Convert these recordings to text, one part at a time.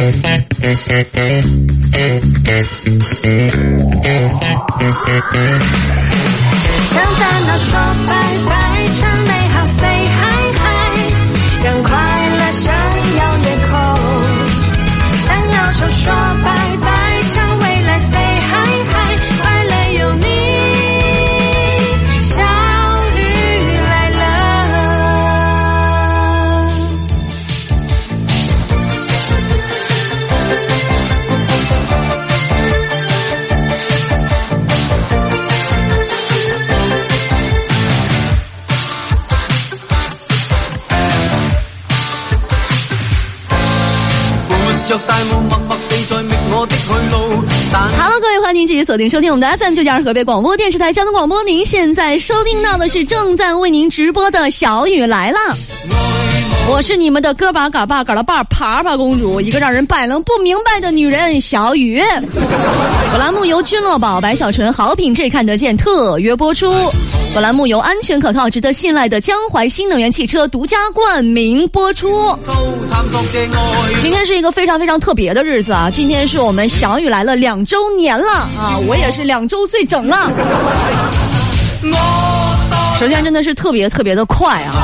想烦恼说拜拜，想美好 say hi hi，让快乐闪耀夜空，想要说说拜拜。锁定收听我们的 FM，九江二河北广播电视台交通广播。您现在收听到的是正在为您直播的小雨来了，我是你们的歌把嘎把嘎了把爬爬公主，一个让人百能不明白的女人。小雨，本栏目由君乐宝、白小纯好品质看得见特约播出。本栏目由安全可靠、值得信赖的江淮新能源汽车独家冠名播出。今天是一个非常非常特别的日子啊！今天是我们小雨来了两周年了啊！我也是两周岁整了。首先真的是特别特别的快啊！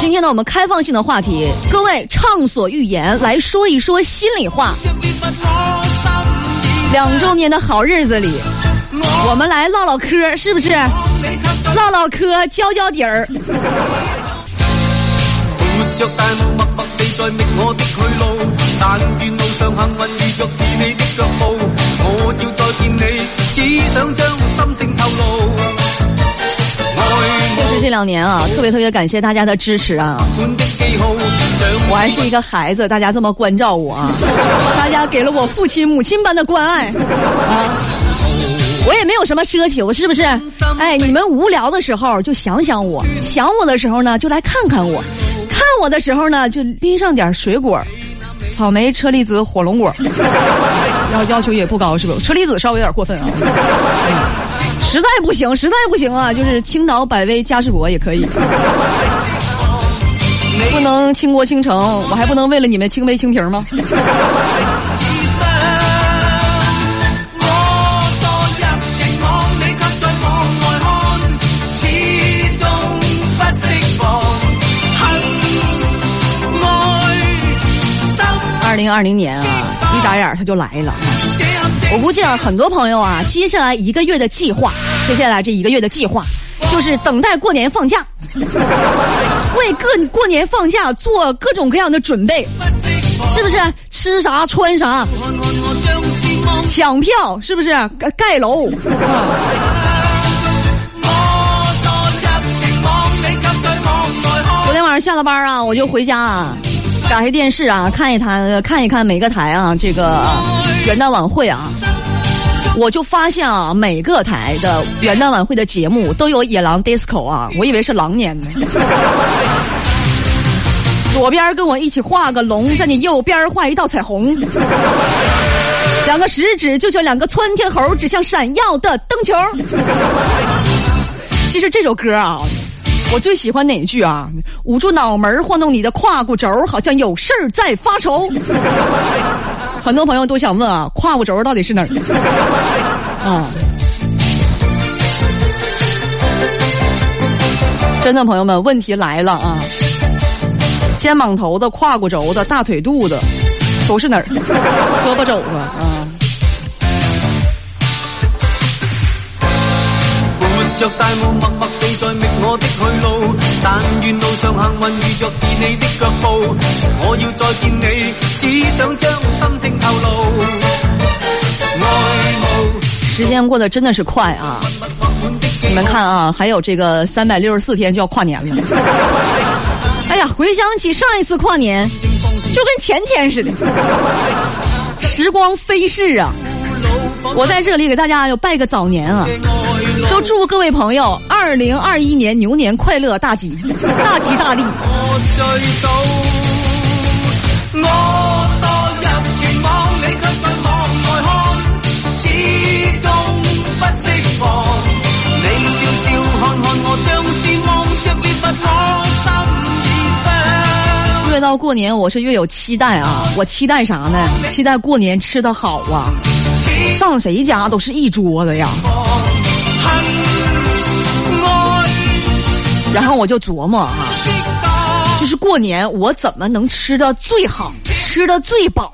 今天呢，我们开放性的话题，各位畅所欲言，来说一说心里话。两周年的好日子里。我们来唠唠嗑，是不是？唠唠嗑，交交底儿。就是这两年啊，特别特别感谢大家的支持啊！我还是一个孩子，大家这么关照我，啊，大家给了我父亲母亲般的关爱啊！我也没有什么奢求，是不是？哎，你们无聊的时候就想想我，想我的时候呢就来看看我，看我的时候呢就拎上点水果，草莓、车厘子、火龙果，要要求也不高，是是？车厘子稍微有点过分啊。实在不行，实在不行啊，就是青岛百威嘉世博也可以。不能倾国倾城，我还不能为了你们倾杯倾瓶吗？零二零年啊，一眨眼他就来了。我估计啊，很多朋友啊，接下来一个月的计划，接下来这一个月的计划，就是等待过年放假，为各过年放假做各种各样的准备，是不是？吃啥穿啥，抢票是不是？盖楼。昨天晚上下了班啊，我就回家啊。打开电视啊，看一看看一看每个台啊，这个元旦晚会啊，我就发现啊，每个台的元旦晚会的节目都有《野狼 DISCO》啊，我以为是狼年呢。左边跟我一起画个龙，在你右边画一道彩虹，两个食指就像两个窜天猴，指向闪耀的灯球。其实这首歌啊。我最喜欢哪句啊？捂住脑门，晃动你的胯骨轴，好像有事儿在发愁。很多朋友都想问啊，胯骨轴到底是哪儿？啊？真的朋友们，问题来了啊！肩膀头子、胯骨轴子、大腿肚子都是哪儿？胳膊肘子啊？时间过得真的是快啊！你们看啊，还有这个三百六十四天就要跨年了。哎呀，回想起上一次跨年，就跟前天似的，时光飞逝啊！我在这里给大家要拜个早年啊！说祝各位朋友二零二一年牛年快乐，大吉 大吉大利！越到过年，我是越有期待啊！我期待啥呢？期待过年吃的好啊！上谁家都是一桌子呀！然后我就琢磨哈，就是过年我怎么能吃的最好，吃的最饱。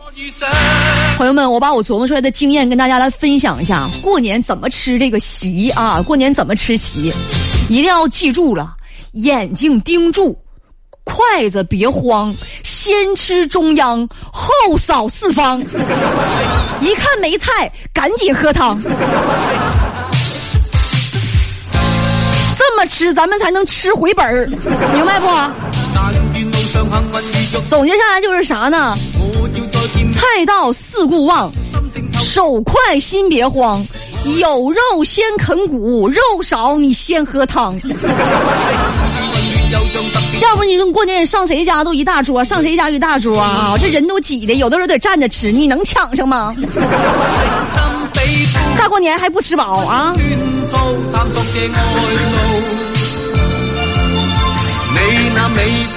朋友们，我把我琢磨出来的经验跟大家来分享一下，过年怎么吃这个席啊？过年怎么吃席？一定要记住了，眼睛盯住，筷子别慌，先吃中央，后扫四方。一看没菜，赶紧喝汤。这么吃，咱们才能吃回本儿，明白不？总结下来就是啥呢？菜到四顾望，手快心别慌，有肉先啃骨，肉少你先喝汤。要不你说过年上谁家都一大桌，上谁家一大桌啊？这人都挤的，有的时候得站着吃，你能抢上吗？大过年还不吃饱啊？我我情在看，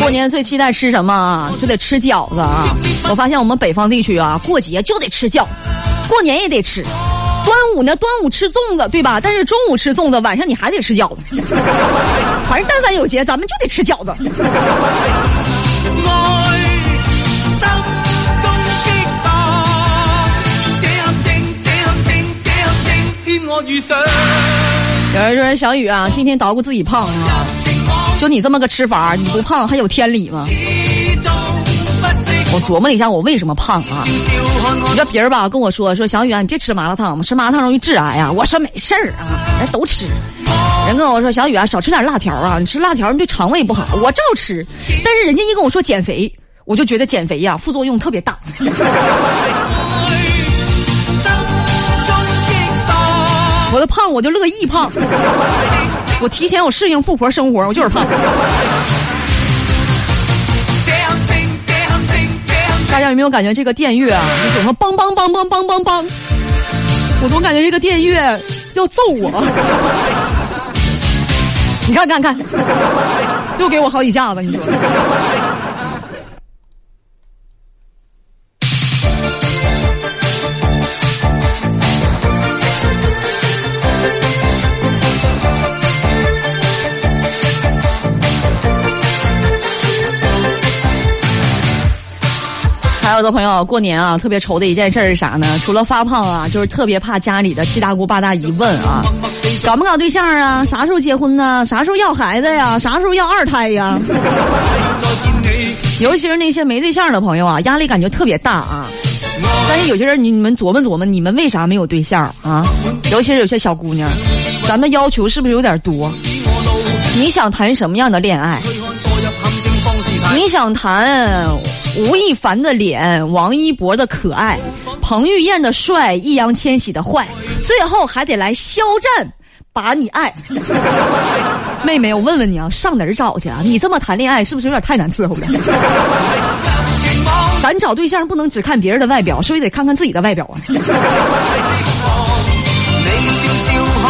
过年最期待吃什么啊？就得吃饺子啊！我发现我们北方地区啊，过节就得吃饺子，过年也得吃。端午呢？端午吃粽子对吧？但是中午吃粽子，晚上你还得吃饺子。反正但凡有节，咱们就得吃饺子。有人说：“小雨啊，天天捣鼓自己胖，啊，就你这么个吃法，你不胖还有天理吗？”我琢磨了一下，我为什么胖啊？你说别人吧跟我说：“说小雨啊，你别吃麻辣烫嘛，吃麻辣烫容易致癌啊。”我说：“没事儿啊，人都吃。”人跟我说：“小雨啊，少吃点辣条啊，你吃辣条你对肠胃不好。”我照吃，但是人家一跟我说减肥，我就觉得减肥呀副作用特别大。胖我就乐意胖，我提前我适应富婆生活，我就是胖。大家有没有感觉这个电乐啊，你总说梆梆梆梆梆梆梆，我总感觉这个电乐要揍我。你看看看，又给我好几下子，你说。有的朋友过年啊，特别愁的一件事是啥呢？除了发胖啊，就是特别怕家里的七大姑八大姨问啊，搞不搞对象啊？啥时候结婚呢？啥时候要孩子呀？啥时候要二胎呀？尤其是那些没对象的朋友啊，压力感觉特别大啊。但是有些人，你你们琢磨琢磨，你们为啥没有对象啊？尤其是有些小姑娘，咱们要求是不是有点多？你想谈什么样的恋爱？你想谈？吴亦凡的脸，王一博的可爱，彭于晏的帅，易烊千玺的坏，最后还得来肖战，把你爱。妹妹，我问问你啊，上哪儿找去啊？你这么谈恋爱，是不是有点太难伺候了？咱找对象不能只看别人的外表，所以得看看自己的外表啊。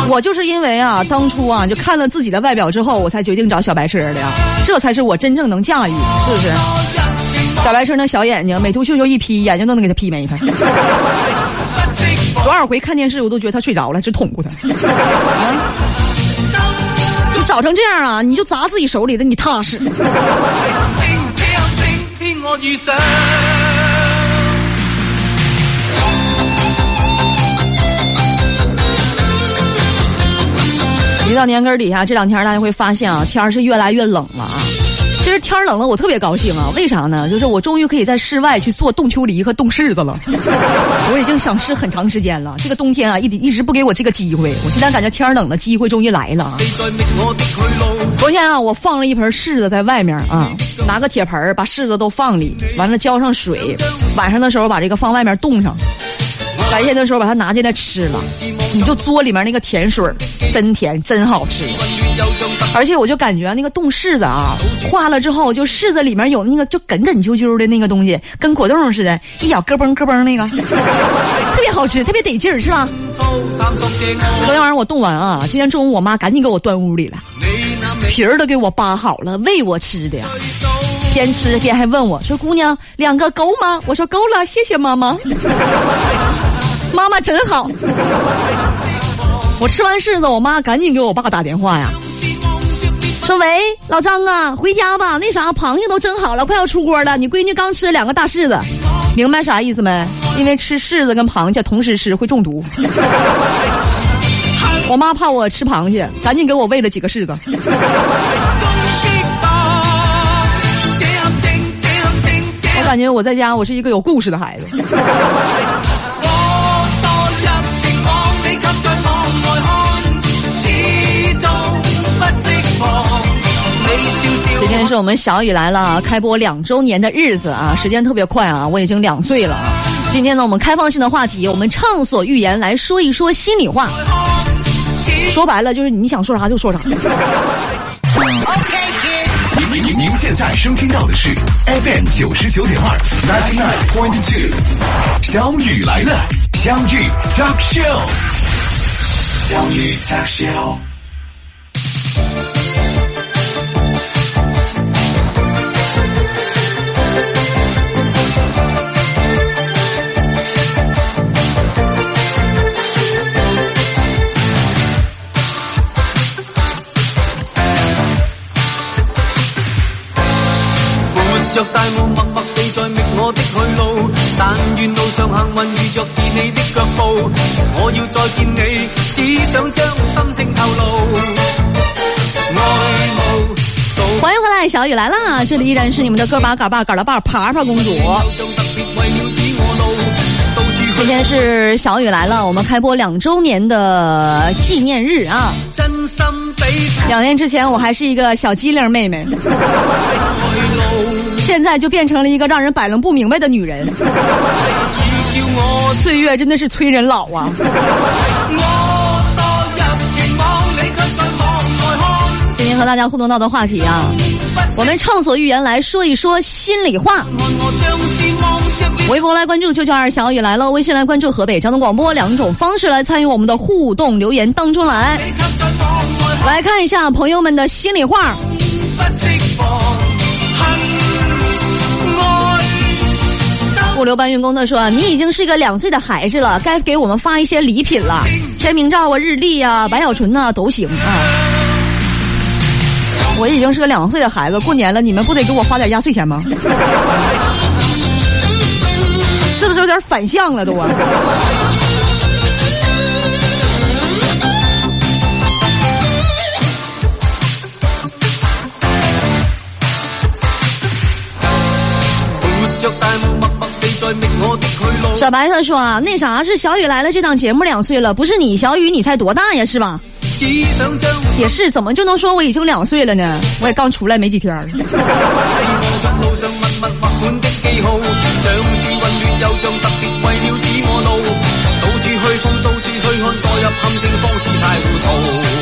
我就是因为啊，当初啊就看了自己的外表之后，我才决定找小白车的，呀、这才是我真正能驾驭，是不是？小白车那小眼睛，美图秀秀一 P，眼睛都能给他 P 没他。多少回看电视我都觉得他睡着了，直捅他。你找成这样啊？你就砸自己手里的，你踏实。一到年根儿底下，这两天大家会发现啊，天儿是越来越冷了啊。其实天冷了，我特别高兴啊！为啥呢？就是我终于可以在室外去做冻秋梨和冻柿子了。我已经想吃很长时间了，这个冬天啊，一一直不给我这个机会。我今天感觉天冷了，机会终于来了。昨天啊，我放了一盆柿子在外面啊，拿个铁盆把柿子都放里，完了浇上水，晚上的时候把这个放外面冻上，白天的时候把它拿进来吃了。你就嘬里面那个甜水儿，真甜，真好吃。而且我就感觉那个冻柿子啊，化了之后，就柿子里面有那个就哏哏啾啾的那个东西，跟果冻似的，一咬咯嘣咯嘣那个，特别好吃，特别得劲儿，是吧？昨天晚上我冻完啊，今天中午我妈赶紧给我端屋里了，皮儿都给我扒好了，喂我吃的。边吃边还问我说：“姑娘，两个够吗？”我说：“够了，谢谢妈妈。”妈妈真好。我吃完柿子，我妈赶紧给我爸打电话呀，说：“喂，老张啊，回家吧，那啥，螃蟹都蒸好了，快要出锅了。你闺女刚吃两个大柿子，明白啥意思没？因为吃柿子跟螃蟹同时吃会中毒。我妈怕我吃螃蟹，赶紧给我喂了几个柿子。我感觉我在家，我是一个有故事的孩子。”今天是我们小雨来了开播两周年的日子啊，时间特别快啊，我已经两岁了。今天呢，我们开放性的话题，我们畅所欲言来说一说心里话，说白了就是你想说啥就说啥。OK，您您您现在收听到的是 FM 九十九点二，ninety nine point two，小雨来了，相遇 talk show，相遇 talk show。路，但愿路上幸运遇着是你的脚步。我要再见你，只想将心声透露。欢迎回来，小雨来啦！这里依然是你们的个把嘎把嘎的把爬爬公主。今天是小雨来了，我们开播两周年的纪念日啊！真两年之前，我还是一个小机灵妹妹。现在就变成了一个让人摆弄不明白的女人。岁月真的是催人老啊！今天和大家互动到的话题啊，我们畅所欲言来说一说心里话。微博来关注舅舅二小雨来了，微信来关注河北交通广播，两种方式来参与我们的互动留言当中来。来看一下朋友们的心里话。物流搬运工他说：“你已经是个两岁的孩子了，该给我们发一些礼品了，签名照啊、日历啊、白小纯呐，都行啊。我已经是个两岁的孩子，过年了，你们不得给我花点压岁钱吗？是不是有点反向了都？”小白他说啊，那啥是小雨来了？这档节目两岁了，不是你小雨，你才多大呀，是吧？也是，怎么就能说我已经两岁了呢？我也刚出来没几天。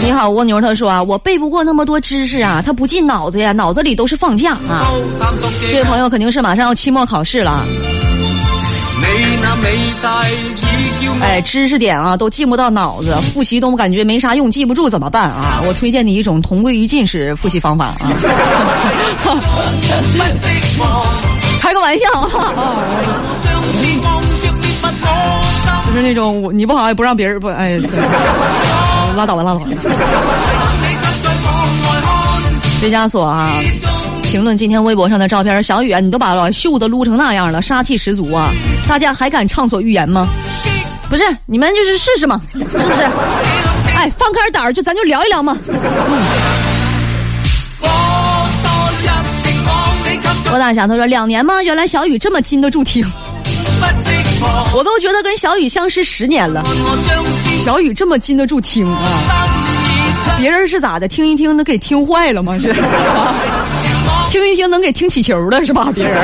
你好，蜗牛。他说啊，我背不过那么多知识啊，他不进脑子呀，脑子里都是放假啊。这位朋友肯定是马上要期末考试了。哎，知识点啊，都进不到脑子，复习都感觉没啥用，记不住怎么办啊？我推荐你一种同归于尽式复习方法啊！开个玩笑，就是那种你不好也不让别人不哎，拉倒吧，拉倒吧！维加索啊，评论今天微博上的照片，小雨啊，你都把老袖子撸成那样了，杀气十足啊！大家还敢畅所欲言吗？不是，你们就是试试嘛，是不是？哎，放开胆儿，就咱就聊一聊嘛。我大侠他说两年吗？原来小雨这么禁得住听。我都觉得跟小雨相识十年了。小雨这么禁得住听啊？别人是咋的？听一听能给听坏了吗？是听一听能给听起球了是吧？别人。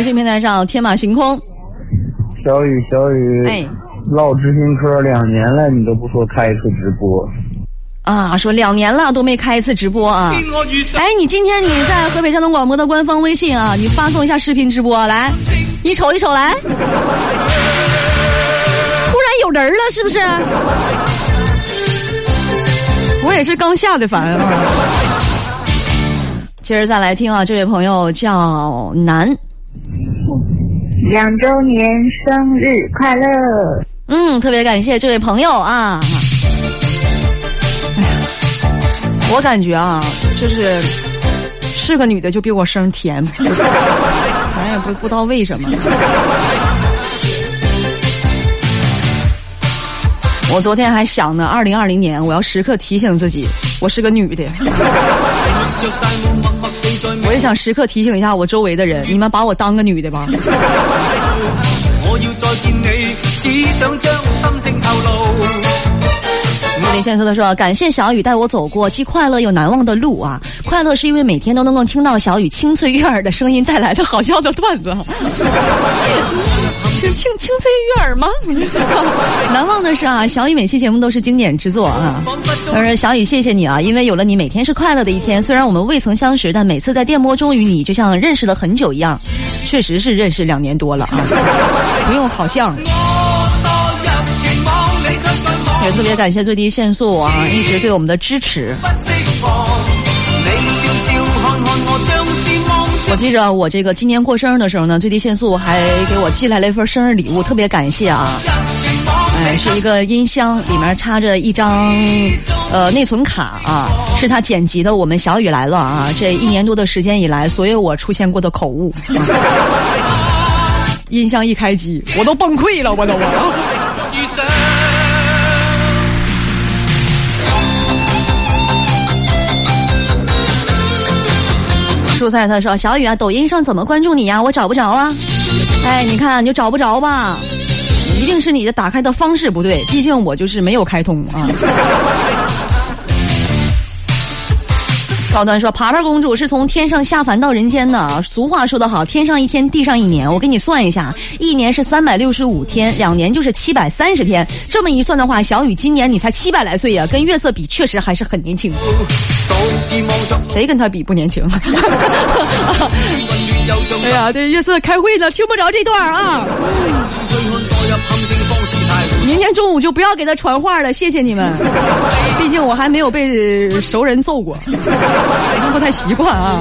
微信平台上天马行空，小雨小雨，哎，唠知心嗑两年了，你都不说开一次直播，啊，说两年了都没开一次直播啊，哎，你今天你在河北交通广播的官方微信啊，你发送一下视频直播来，你瞅一瞅来，突然有人了是不是？我也是刚下的反啊，今儿再来听啊，这位朋友叫南。两周年生日快乐！嗯，特别感谢这位朋友啊。我感觉啊，就是是个女的就比我声甜，咱也不不知道为什么。我昨天还想呢，二零二零年我要时刻提醒自己，我是个女的。我也想时刻提醒一下我周围的人，你们把我当个女的吧。有 连说的说，感谢小雨带我走过既快乐又难忘的路啊！快乐是因为每天都能够听到小雨清脆悦耳的声音带来的好笑的段子。是青清脆悦耳吗？难忘的是啊，小雨每期节目都是经典之作啊！说：“小雨谢谢你啊，因为有了你，每天是快乐的一天。虽然我们未曾相识，但每次在电波中与你，就像认识了很久一样，确实是认识两年多了，啊，不用好像。也特别感谢最低限速啊，一直对我们的支持。我记着，我这个今年过生日的时候呢，最低限速还给我寄来了一份生日礼物，特别感谢啊！哎，是一个音箱，里面插着一张呃内存卡啊，是他剪辑的我们小雨来了啊，这一年多的时间以来，所有我出现过的口误，音箱一开机，我都崩溃了，我都我。蔬菜他说：“小雨啊，抖音上怎么关注你呀？我找不着啊！哎，你看你就找不着吧，一定是你的打开的方式不对。毕竟我就是没有开通啊。”高端说：“爬爬公主是从天上下凡到人间的俗话说得好，天上一天，地上一年。我给你算一下，一年是三百六十五天，两年就是七百三十天。这么一算的话，小雨今年你才七百来岁呀，跟月色比，确实还是很年轻。”谁跟他比不年轻？哎呀，这月色开会呢，听不着这段啊！明天中午就不要给他传话了，谢谢你们。毕竟我还没有被熟人揍过，不太习惯啊。